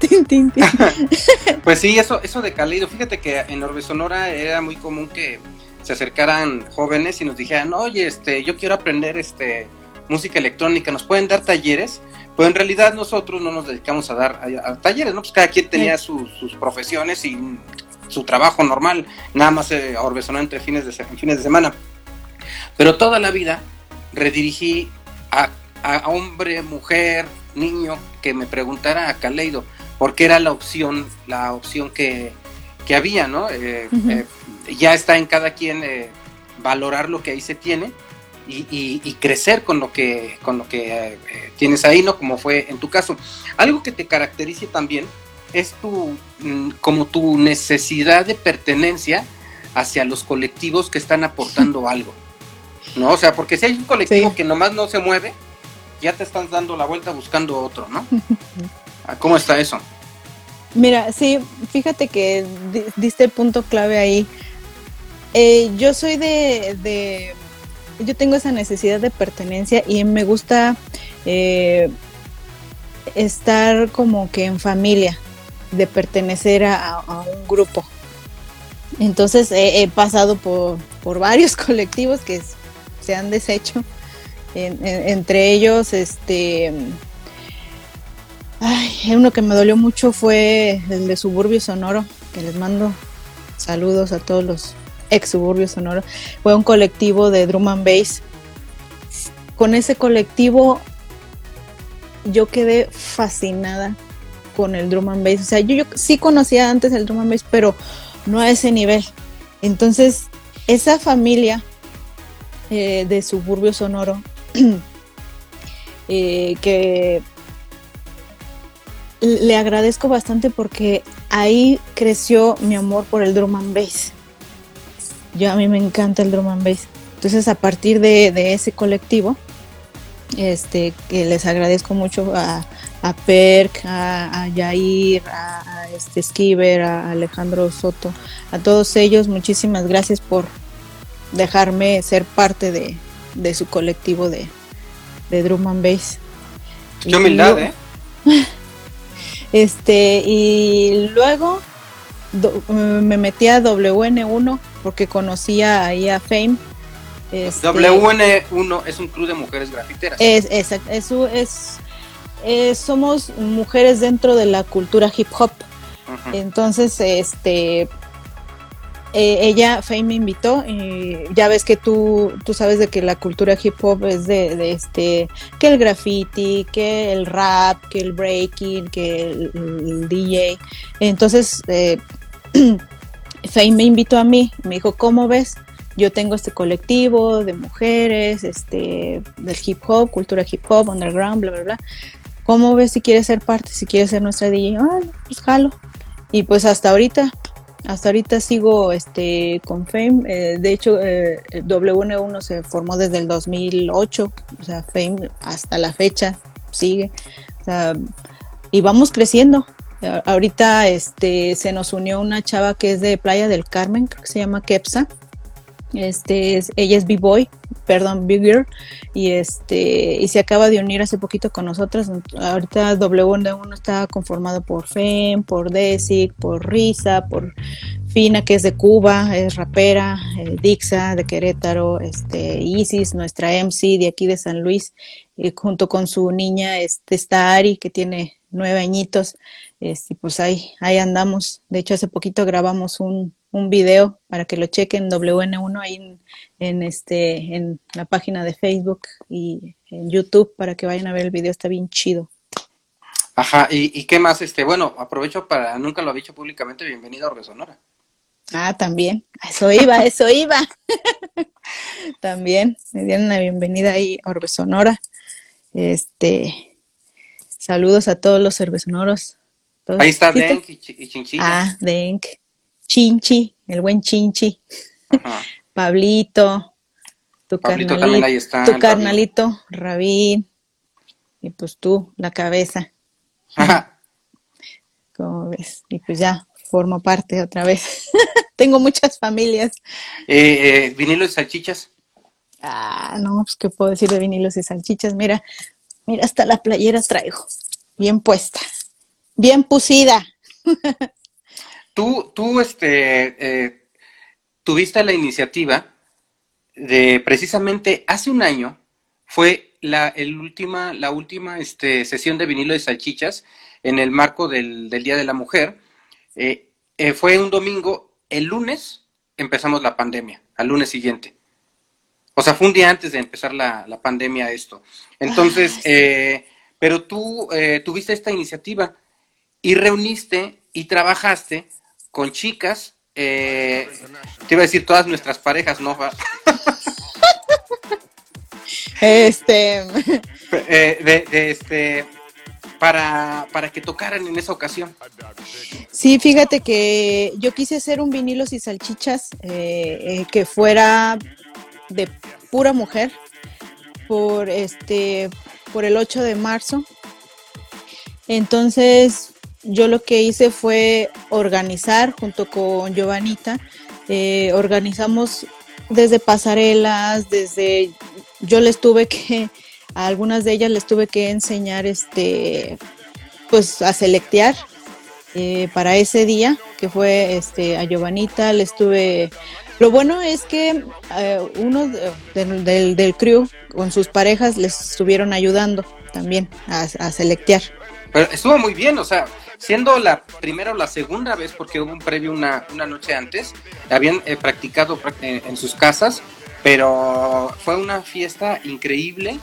pues sí, eso, eso de Caleido. Fíjate que en Orbe Sonora era muy común que se acercaran jóvenes y nos dijeran, oye, este, yo quiero aprender este música electrónica, ¿nos pueden dar talleres? Pues en realidad nosotros no nos dedicamos a dar a, talleres, ¿no? Pues cada quien tenía sus profesiones y su trabajo normal, nada más eh, Orbe Sonora entre fines de, fines de semana. Pero toda la vida redirigí a a hombre, mujer, niño que me preguntara a Caleido, porque era la opción, la opción que, había, ¿no? Eh, eh, ya está en cada quien eh, valorar lo que ahí se tiene y, crecer con lo que, con lo que tienes ahí, ¿no? Como fue en tu caso. Algo que te caracterice también es tu, mm, como tu necesidad de pertenencia hacia los colectivos que están aportando algo. ¿No? O sea, porque si hay un colectivo que nomás no se mueve, ya te estás dando la vuelta buscando otro, ¿no? Ah, ¿Cómo está eso? Mira, sí, fíjate que diste el punto clave ahí. Eh, yo soy de, yo tengo esa necesidad de pertenencia y me gusta eh, estar como que en familia, de pertenecer a, un grupo. Entonces he, pasado por, por, varios colectivos que se han deshecho entre ellos, este, ay, uno que me dolió mucho fue el de Suburbio Sonoro, que les mando saludos a todos los ex Suburbio Sonoro, fue un colectivo de drum and bass. Con ese colectivo yo quedé fascinada con el drum and bass. O sea, yo, yo sí conocía antes el drum and bass, pero no a ese nivel. Entonces, esa familia eh, de suburbio sonoro, eh, que le agradezco bastante porque ahí creció mi amor por el drum and bass. Yo a mí me encanta el drum and bass. Entonces, a partir de, de ese colectivo, este, que les agradezco mucho a, a Perk, a, a Yair, a, a, este Skiver, a Alejandro Soto, a todos ellos, muchísimas gracias por dejarme ser parte de, de su colectivo de, de Drum and Bass. Qué humildad, ¿eh? Este, y luego do, me metí a WN1 porque conocía ahí a Fame. Este, WN1 es un club de mujeres grafiteras. Es, es, es, es somos mujeres dentro de la cultura hip hop. Uh -huh. Entonces, este, eh, ella, Faye me invitó, y ya ves que tú, tú sabes de que la cultura hip hop es de, de, este, que el graffiti, que el rap, que el breaking, que el, el DJ. Entonces, eh, Faye me invitó a mí, me dijo, ¿cómo ves? Yo tengo este colectivo de mujeres, este, del hip hop, cultura hip hop, underground, bla, bla, bla. ¿Cómo ves si quieres ser parte, si quieres ser nuestra DJ? Ah, pues jalo. Y pues hasta ahorita, hasta ahorita sigo este, con Fame. Eh, de hecho, eh, W1 se formó desde el 2008. O sea, Fame hasta la fecha sigue. O sea, y vamos creciendo. Ahorita este, se nos unió una chava que es de Playa del Carmen, creo que se llama Kepsa. Este, es, ella es B-Boy, perdón, Big Girl, y este, y se acaba de unir hace poquito con nosotras. Ahorita W1 está conformado por Fem, por Desic, por Risa, por Fina, que es de Cuba, es rapera, eh, Dixa de Querétaro, este, Isis, nuestra MC de aquí de San Luis, y junto con su niña, este, está Ari, que tiene nueve añitos, este, pues ahí, ahí andamos. De hecho, hace poquito grabamos un, un video para que lo chequen WN1 ahí en, en, este en la página de Facebook y en YouTube para que vayan a ver el video, está bien chido. Ajá, ¿y, y qué más? Este, bueno, aprovecho para, nunca lo he dicho públicamente, bienvenido a Orbe Sonora. Ah, también, eso iba, eso iba. también, me dieron la bienvenida ahí Orbe Sonora. Este, saludos a todos los cervezonoros. Ahí está Denk y, y Chinchilla. Ah, Denk. Chinchi, el buen Chinchi, Ajá. Pablito, tu Pablito carnalito, está, tu carnalito, Rabín, y pues tú, la cabeza. Ajá. ¿Cómo ves? Y pues ya, formo parte otra vez. Tengo muchas familias. Eh, eh, ¿Vinilos y salchichas? Ah, no, pues qué puedo decir de vinilos y salchichas. Mira, mira, hasta la playera traigo. Bien puesta. Bien pusida. tú, tú este, eh, tuviste la iniciativa de precisamente hace un año fue la, el última, la última este, sesión de vinilo de salchichas en el marco del, del Día de la Mujer. Eh, eh, fue un domingo, el lunes empezamos la pandemia, al lunes siguiente. O sea, fue un día antes de empezar la, la pandemia esto. Entonces, eh, pero tú tuviste esta iniciativa y reuniste y trabajaste con chicas, eh, te iba a decir todas nuestras parejas, ¿no? este. Eh, de, de, este. Para, para que tocaran en esa ocasión. Sí, fíjate que yo quise hacer un vinilos y salchichas eh, eh, que fuera de pura mujer por este por el 8 de marzo. Entonces, yo lo que hice fue organizar junto con Giovanita, eh, organizamos desde pasarelas, desde yo les tuve que, a algunas de ellas les tuve que enseñar este, pues a selectear eh, para ese día, que fue este, a Giovanita, les tuve, lo bueno es que eh, uno de, de, del, del crew con sus parejas les estuvieron ayudando también a, a selectear. Pero estuvo muy bien, o sea, siendo la primera o la segunda vez, porque hubo un previo una, una noche antes, habían eh, practicado en, en sus casas, pero fue una fiesta increíble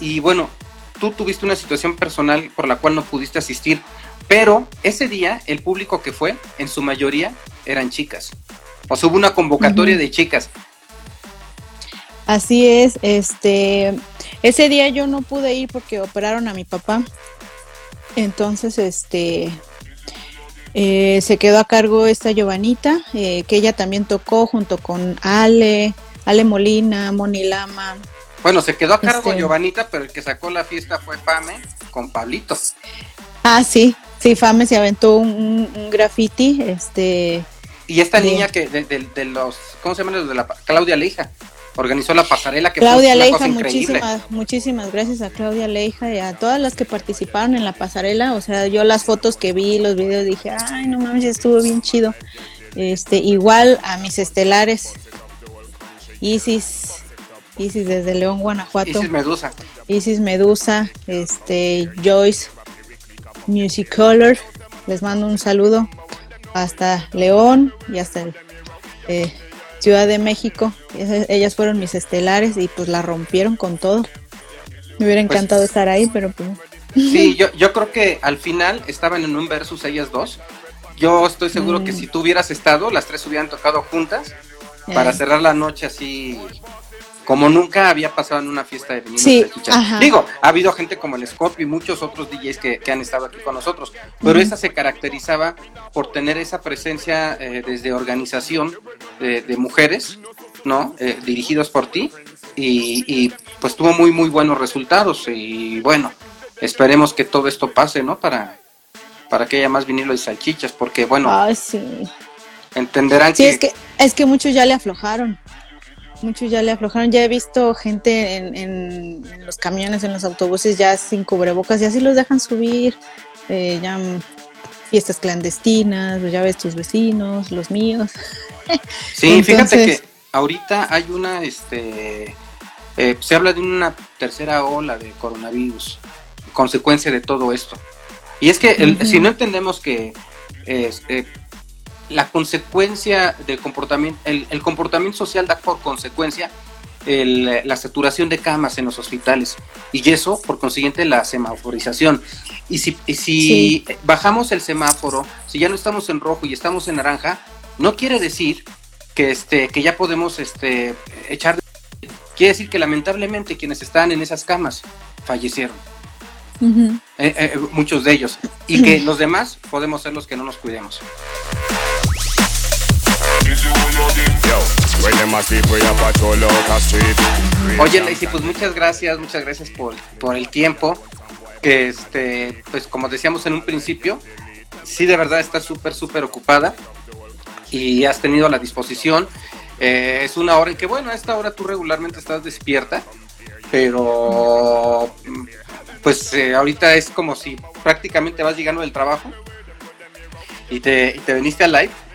y bueno, tú tuviste una situación personal por la cual no pudiste asistir, pero ese día el público que fue, en su mayoría, eran chicas. O sea, hubo una convocatoria de chicas. Así es, este, ese día yo no pude ir porque operaron a mi papá. Entonces, este, eh, se quedó a cargo esta Giovanita, eh, que ella también tocó junto con Ale, Ale Molina, Moni Lama. Bueno, se quedó a cargo este... Giovanita, pero el que sacó la fiesta fue Fame con Pablito. Ah, sí, sí, Fame se aventó un, un graffiti, este. Y esta de... niña que de, de, de, los, ¿cómo se llama? De la Claudia Leija organizó la pasarela que Claudia fue una Leija, cosa muchísimas, muchísimas gracias a Claudia Leija y a todas las que participaron en la pasarela. O sea, yo las fotos que vi, los videos, dije, ay, no mames, estuvo bien chido. Este, igual a mis estelares, Isis, Isis desde León, Guanajuato. Isis Medusa. Isis Medusa, este, Joyce, Music Color, les mando un saludo hasta León y hasta el, eh, Ciudad de México. Ellas fueron mis estelares y pues la rompieron con todo. Me hubiera encantado pues, estar ahí, pero pues... Sí, yo, yo creo que al final estaban en un versus ellas dos. Yo estoy seguro mm. que si tú hubieras estado, las tres hubieran tocado juntas eh. para cerrar la noche así como nunca había pasado en una fiesta de vinilos sí, Digo, ha habido gente como el Scorpio y muchos otros DJs que, que han estado aquí con nosotros, pero uh -huh. esta se caracterizaba por tener esa presencia eh, desde organización de, de mujeres, ¿no? Eh, dirigidos por ti y, y, pues tuvo muy, muy buenos resultados y bueno, esperemos que todo esto pase, ¿no? Para, para que haya más vinilo y salchichas, porque bueno, Ay, sí. entenderán sí, que... Es que... Es que muchos ya le aflojaron muchos ya le aflojaron. Ya he visto gente en, en, en, los camiones, en los autobuses, ya sin cubrebocas, y así los dejan subir. Eh, ya fiestas clandestinas, ya ves tus vecinos, los míos. Sí, Entonces, fíjate que ahorita hay una, este, eh, se habla de una tercera ola de coronavirus, consecuencia de todo esto. Y es que el, uh -huh. si no entendemos que eh, la consecuencia del comportamiento, el, el, comportamiento social da por consecuencia el, la saturación de camas en los hospitales y eso, por consiguiente, la semaforización. Y si, y si sí. bajamos el semáforo, si ya no estamos en rojo y estamos en naranja, no quiere decir que, este, que ya podemos este, echar. Quiere decir que lamentablemente quienes están en esas camas fallecieron. Uh -huh. eh, eh, muchos de ellos. Y que los demás podemos ser los que no nos cuidemos. Oye, Lacey, pues muchas gracias, muchas gracias por, por el tiempo. Que este, pues como decíamos en un principio, sí de verdad estás súper, súper ocupada y has tenido la disposición. Eh, es una hora en que, bueno, a esta hora tú regularmente estás despierta, pero pues eh, ahorita es como si prácticamente vas llegando del trabajo y te, y te viniste al live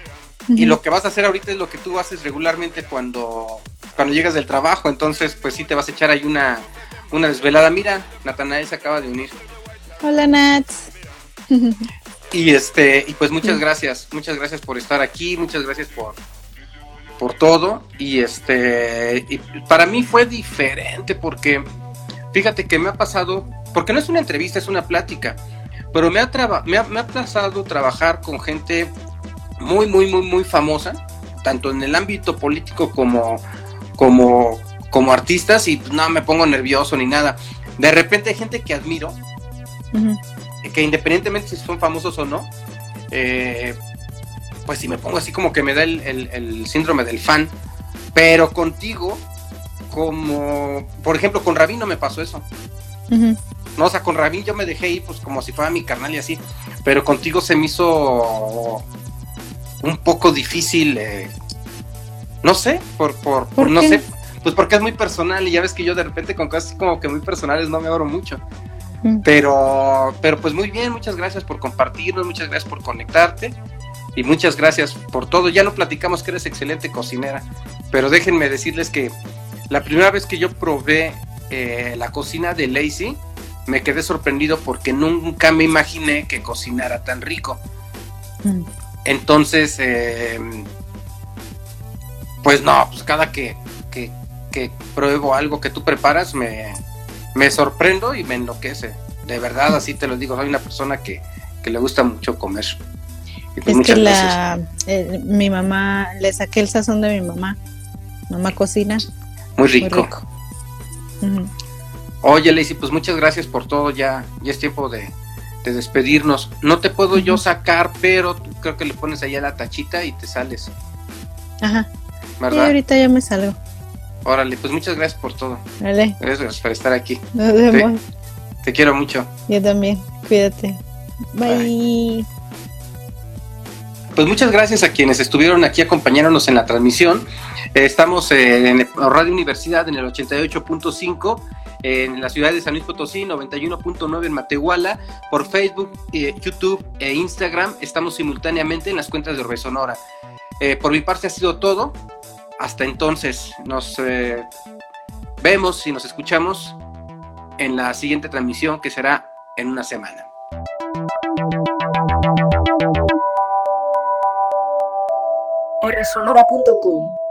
Uh -huh. Y lo que vas a hacer ahorita es lo que tú haces regularmente cuando, cuando llegas del trabajo. Entonces, pues sí te vas a echar ahí una, una desvelada. Mira, Natanael se acaba de unir. Hola, Nats. y este, y pues muchas gracias, muchas gracias por estar aquí, muchas gracias por, por todo. Y este, y para mí fue diferente porque fíjate que me ha pasado, porque no es una entrevista, es una plática, pero me ha, me ha, me ha pasado trabajar con gente muy, muy, muy, muy famosa, tanto en el ámbito político como, como, como artistas, y no me pongo nervioso ni nada. De repente hay gente que admiro, uh -huh. que independientemente si son famosos o no, eh, pues si me pongo así como que me da el, el, el, síndrome del fan, pero contigo, como, por ejemplo, con Rabino me pasó eso. Uh -huh. No, o sea, con Rabín yo me dejé ir pues como si fuera mi carnal y así, pero contigo se me hizo un poco difícil, eh, no sé, por, por, ¿Por, no sé, pues porque es muy personal y ya ves que yo de repente con cosas como que muy personales no me abro mucho. Mm. Pero, pero pues muy bien, muchas gracias por compartirnos, muchas gracias por conectarte y muchas gracias por todo. Ya no platicamos que eres excelente cocinera, pero déjenme decirles que la primera vez que yo probé eh, la cocina de Lacey, me quedé sorprendido porque nunca me imaginé que cocinara tan rico. Mm. Entonces, eh, pues no, pues cada que, que, pruebo algo que tú preparas me, me sorprendo y me enloquece. De verdad, así te lo digo, soy una persona que, le gusta mucho comer. Pues es que la, eh, mi mamá, le saqué el sazón de mi mamá. Mamá cocina. Muy rico. Oye, Lacey, pues muchas gracias por todo. Ya, ya es tiempo de, despedirnos. No te puedo yo sacar, pero creo que le pones allá la tachita y te sales. Ajá. ¿verdad? Y ahorita ya me salgo. Órale, pues muchas gracias por todo. Vale. Gracias por estar aquí. Nos vemos. Te, quiero mucho. Yo también. Cuídate. Bye. Pues muchas gracias a quienes estuvieron aquí acompañándonos en la transmisión. Eh, estamos en Radio Universidad en el 88.5 en la ciudad de San Luis Potosí, 91.9 en Matehuala, por Facebook, eh, YouTube e Instagram. Estamos simultáneamente en las cuentas de Resonora. Eh, por mi parte ha sido todo. Hasta entonces, nos vemos y nos escuchamos en la siguiente transmisión que será en una semana. Resonora.com